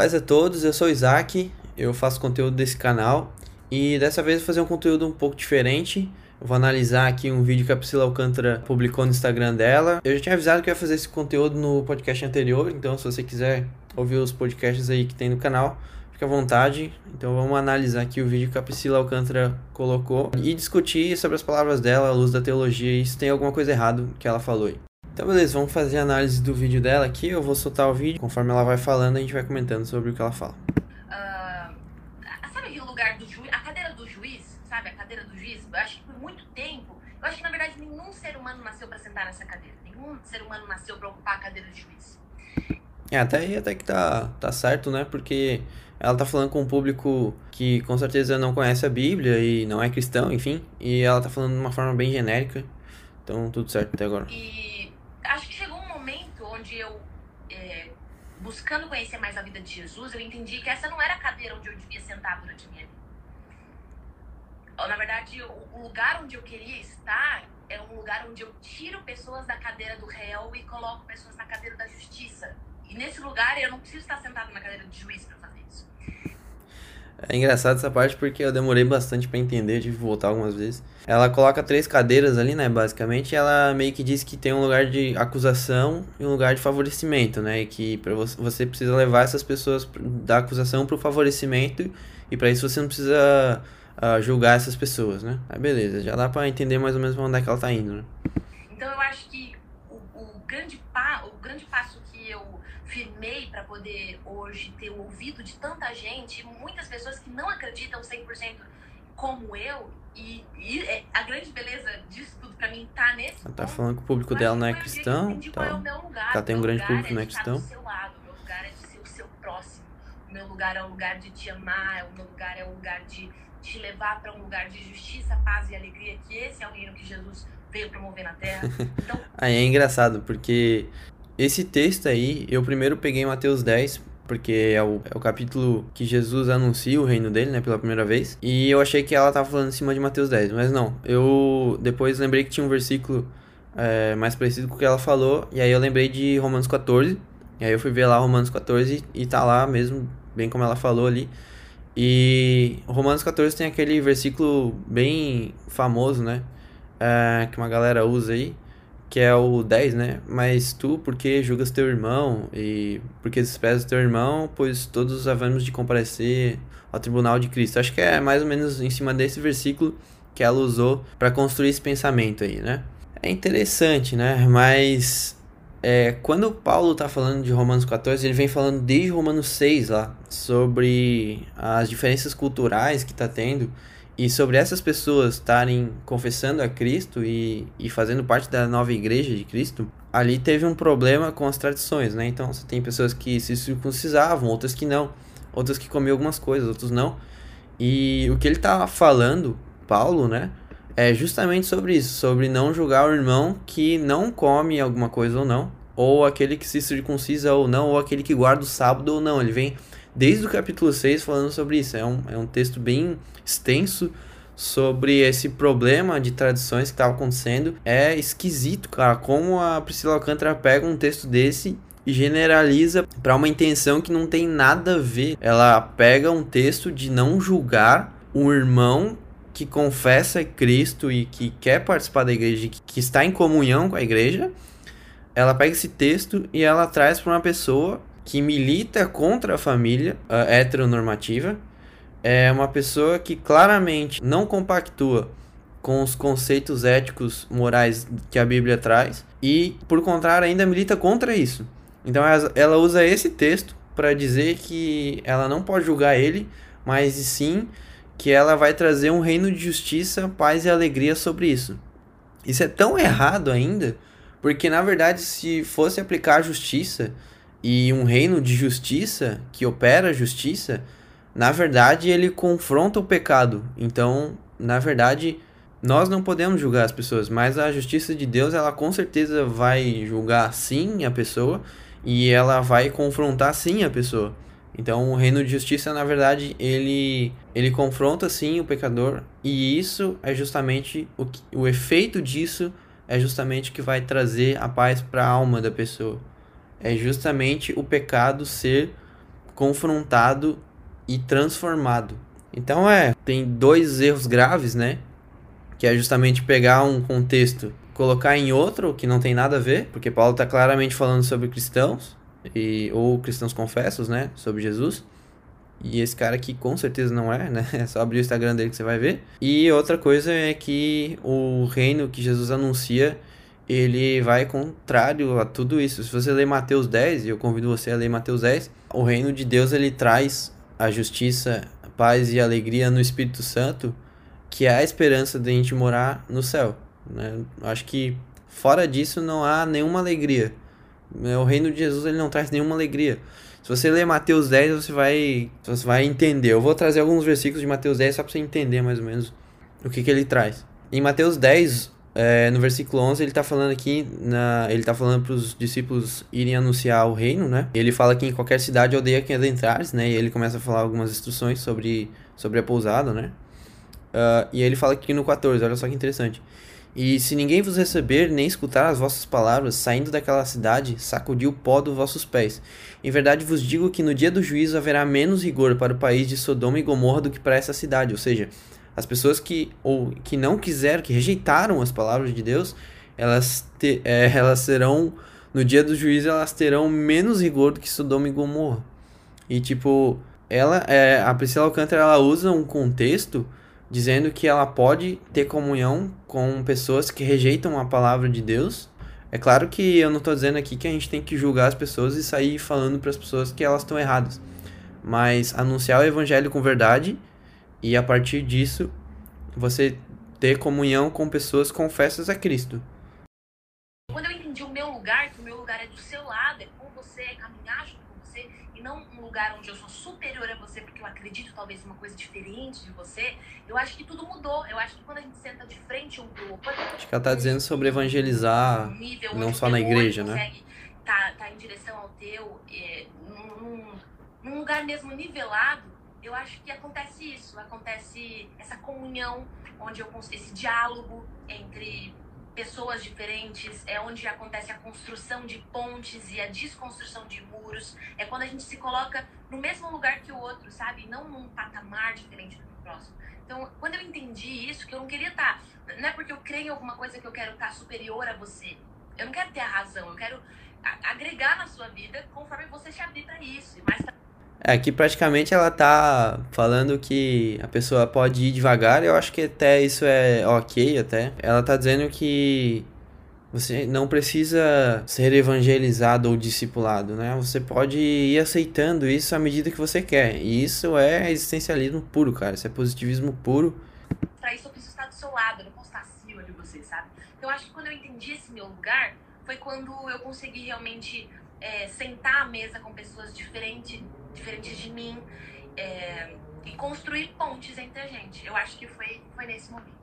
Paz a todos, eu sou o Isaac, eu faço conteúdo desse canal e dessa vez vou fazer um conteúdo um pouco diferente. Eu vou analisar aqui um vídeo que a Priscila Alcântara publicou no Instagram dela. Eu já tinha avisado que eu ia fazer esse conteúdo no podcast anterior, então se você quiser ouvir os podcasts aí que tem no canal, fica à vontade. Então vamos analisar aqui o vídeo que a Priscila Alcântara colocou e discutir sobre as palavras dela, à luz da teologia, e se tem alguma coisa errada que ela falou aí. Então beleza, vamos fazer a análise do vídeo dela aqui. Eu vou soltar o vídeo, conforme ela vai falando, a gente vai comentando sobre o que ela fala. Uh, sabe o lugar do juiz, a cadeira do juiz, sabe? A cadeira do juiz, eu acho que por muito tempo, eu acho que na verdade nenhum ser humano nasceu para sentar nessa cadeira. Nenhum ser humano nasceu para ocupar a cadeira de juiz. É, até aí até que tá, tá certo, né? Porque ela tá falando com um público que com certeza não conhece a Bíblia e não é cristão, enfim. E ela tá falando de uma forma bem genérica. Então tudo certo até agora. E acho que chegou um momento onde eu, é, buscando conhecer mais a vida de Jesus, eu entendi que essa não era a cadeira onde eu devia sentar durante a minha vida. Na verdade, o lugar onde eu queria estar é um lugar onde eu tiro pessoas da cadeira do réu e coloco pessoas na cadeira da justiça. E nesse lugar eu não preciso estar sentado na cadeira de juiz para fazer isso. É engraçado essa parte porque eu demorei bastante para entender, tive que voltar algumas vezes. Ela coloca três cadeiras ali, né, basicamente, ela meio que diz que tem um lugar de acusação e um lugar de favorecimento, né, e que para você, você precisa levar essas pessoas da acusação pro favorecimento e para isso você não precisa uh, julgar essas pessoas, né? Aí beleza, já dá para entender mais ou menos pra onde é que ela tá indo, né? Então eu acho que o, o grande pa, o grande passo eu firmei para poder hoje ter o ouvido de tanta gente, muitas pessoas que não acreditam 100% como eu, e, e, é, a grande beleza disso tudo para mim tá nesse. Ela tá ponto, falando que o público dela não é cristão. Tá. É lugar, ela tem um grande público que não é cristão. É seu lado, o meu lugar é de ser o seu próximo. O meu lugar é o lugar de te amar, o meu lugar é o lugar de te levar para um lugar de justiça, paz e alegria, que esse é o reino que Jesus veio promover na terra. Então... aí é engraçado, porque esse texto aí, eu primeiro peguei Mateus 10, porque é o, é o capítulo que Jesus anuncia o reino dele, né, pela primeira vez. E eu achei que ela tava falando em cima de Mateus 10, mas não. Eu depois lembrei que tinha um versículo é, mais parecido com o que ela falou, e aí eu lembrei de Romanos 14. E aí eu fui ver lá Romanos 14 e tá lá mesmo, bem como ela falou ali. E Romanos 14 tem aquele versículo bem famoso, né? É, que uma galera usa aí que é o 10, né? Mas tu, porque julgas teu irmão e porque desprezas teu irmão, pois todos havemos de comparecer ao tribunal de Cristo. Acho que é mais ou menos em cima desse versículo que ela usou para construir esse pensamento aí, né? É interessante, né? Mas é, quando Paulo está falando de Romanos 14, ele vem falando desde Romanos 6 lá sobre as diferenças culturais que está tendo e sobre essas pessoas estarem confessando a Cristo e, e fazendo parte da nova igreja de Cristo, ali teve um problema com as tradições, né? Então você tem pessoas que se circuncisavam, outras que não, outras que comiam algumas coisas, outros não. E o que ele está falando, Paulo, né? É justamente sobre isso, sobre não julgar o irmão que não come alguma coisa ou não, ou aquele que se circuncisa ou não, ou aquele que guarda o sábado ou não. Ele vem desde o capítulo 6 falando sobre isso. É um, é um texto bem extenso sobre esse problema de tradições que estava acontecendo. É esquisito, cara, como a Priscila Alcântara pega um texto desse e generaliza para uma intenção que não tem nada a ver. Ela pega um texto de não julgar um irmão que confessa Cristo e que quer participar da igreja, que está em comunhão com a igreja. Ela pega esse texto e ela traz para uma pessoa que milita contra a família uh, heteronormativa, é uma pessoa que claramente não compactua com os conceitos éticos, morais que a Bíblia traz e, por contrário, ainda milita contra isso. Então ela usa esse texto para dizer que ela não pode julgar ele, mas sim que ela vai trazer um reino de justiça, paz e alegria sobre isso. Isso é tão errado ainda, porque na verdade, se fosse aplicar a justiça, e um reino de justiça que opera a justiça, na verdade ele confronta o pecado. Então, na verdade, nós não podemos julgar as pessoas, mas a justiça de Deus, ela com certeza vai julgar sim a pessoa e ela vai confrontar sim a pessoa. Então, o reino de justiça, na verdade, ele ele confronta sim o pecador e isso é justamente o que, o efeito disso é justamente o que vai trazer a paz para a alma da pessoa é justamente o pecado ser confrontado e transformado. Então é, tem dois erros graves, né? Que é justamente pegar um contexto, colocar em outro que não tem nada a ver, porque Paulo está claramente falando sobre cristãos e ou cristãos confessos, né, sobre Jesus. E esse cara aqui com certeza não é, né? É só abrir o Instagram dele que você vai ver. E outra coisa é que o reino que Jesus anuncia, ele vai contrário a tudo isso. Se você ler Mateus 10, e eu convido você a ler Mateus 10, o reino de Deus ele traz a justiça, a paz e a alegria no Espírito Santo, que é a esperança de a gente morar no céu. Né? Acho que fora disso não há nenhuma alegria. O reino de Jesus ele não traz nenhuma alegria. Se você ler Mateus 10, você vai, você vai entender. Eu vou trazer alguns versículos de Mateus 10 só para você entender mais ou menos o que, que ele traz. Em Mateus 10, é, no versículo 11, ele está falando aqui, na, ele está falando para os discípulos irem anunciar o reino, né? Ele fala que em qualquer cidade aldeia que adentrares, né? E ele começa a falar algumas instruções sobre, sobre a pousada, né? Uh, e ele fala aqui no 14, olha só que interessante. E se ninguém vos receber, nem escutar as vossas palavras, saindo daquela cidade, sacudi o pó dos vossos pés. Em verdade vos digo que no dia do juízo haverá menos rigor para o país de Sodoma e Gomorra do que para essa cidade. Ou seja, as pessoas que, ou, que não quiseram, que rejeitaram as palavras de Deus, elas, te, é, elas serão, no dia do juízo, elas terão menos rigor do que Sodoma e Gomorra. E tipo, ela, é, a Priscila Alcântara, ela usa um contexto dizendo que ela pode ter comunhão com pessoas que rejeitam a palavra de Deus. É claro que eu não estou dizendo aqui que a gente tem que julgar as pessoas e sair falando para as pessoas que elas estão erradas, mas anunciar o evangelho com verdade e a partir disso você ter comunhão com pessoas confessas a Cristo. Quando eu entendi o meu lugar, que o meu lugar é do seu lado, é com você, é caminhar junto com você, e não um lugar onde eu sou superior a você porque eu acredito talvez uma coisa diferente de você, eu acho que tudo mudou. Eu acho que quando a gente senta de frente um pro outro. Acho que ela tá dizendo sobre evangelizar, um não só na igreja, né? Tá, tá em direção ao teu, é, num, num lugar mesmo nivelado, eu acho que acontece isso, acontece essa comunhão, onde eu esse diálogo entre pessoas diferentes, é onde acontece a construção de pontes e a desconstrução de muros. É quando a gente se coloca no mesmo lugar que o outro, sabe? Não num patamar diferente do próximo. Então, quando eu entendi isso, que eu não queria estar. Tá, não é porque eu creio em alguma coisa que eu quero estar tá superior a você. Eu não quero ter a razão, eu quero agregar na sua vida conforme você se abrir para isso. E mais é, aqui praticamente ela tá falando que a pessoa pode ir devagar, eu acho que até isso é ok até. Ela tá dizendo que você não precisa ser evangelizado ou discipulado, né? Você pode ir aceitando isso à medida que você quer. E isso é existencialismo puro, cara. Isso é positivismo puro. Pra isso eu preciso estar do seu lado, eu não posso estar acima de você, sabe? Então eu acho que quando eu entendi esse meu lugar, foi quando eu consegui realmente é, sentar à mesa com pessoas diferentes diferentes de mim, é, e construir pontes entre a gente. Eu acho que foi, foi nesse momento.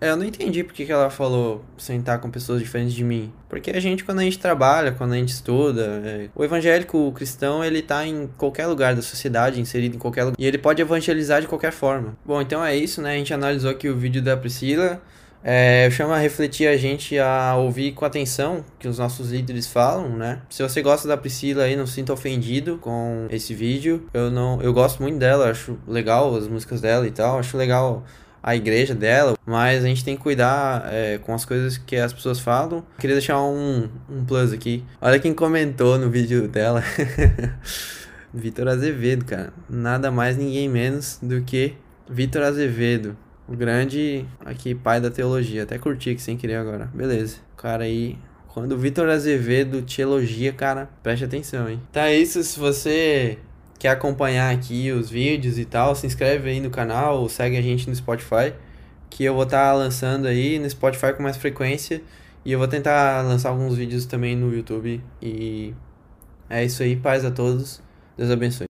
É, eu não entendi porque que ela falou sentar com pessoas diferentes de mim. Porque a gente, quando a gente trabalha, quando a gente estuda, é... o evangélico o cristão, ele tá em qualquer lugar da sociedade, inserido em qualquer lugar. E ele pode evangelizar de qualquer forma. Bom, então é isso, né? A gente analisou aqui o vídeo da Priscila. É, eu chamo a refletir a gente a ouvir com atenção que os nossos líderes falam, né? Se você gosta da Priscila aí, não se sinta ofendido com esse vídeo. Eu não, eu gosto muito dela, acho legal as músicas dela e tal, acho legal a igreja dela, mas a gente tem que cuidar é, com as coisas que as pessoas falam. Queria deixar um, um plus aqui. Olha quem comentou no vídeo dela. Vitor Azevedo, cara. Nada mais, ninguém menos do que Vitor Azevedo. O grande aqui pai da teologia. Até curti aqui sem querer agora. Beleza. O cara aí. Quando o Vitor Azevedo te elogia, cara, preste atenção, hein? Tá isso. Se você quer acompanhar aqui os vídeos e tal, se inscreve aí no canal, segue a gente no Spotify, que eu vou estar tá lançando aí no Spotify com mais frequência. E eu vou tentar lançar alguns vídeos também no YouTube. E é isso aí, paz a todos. Deus abençoe.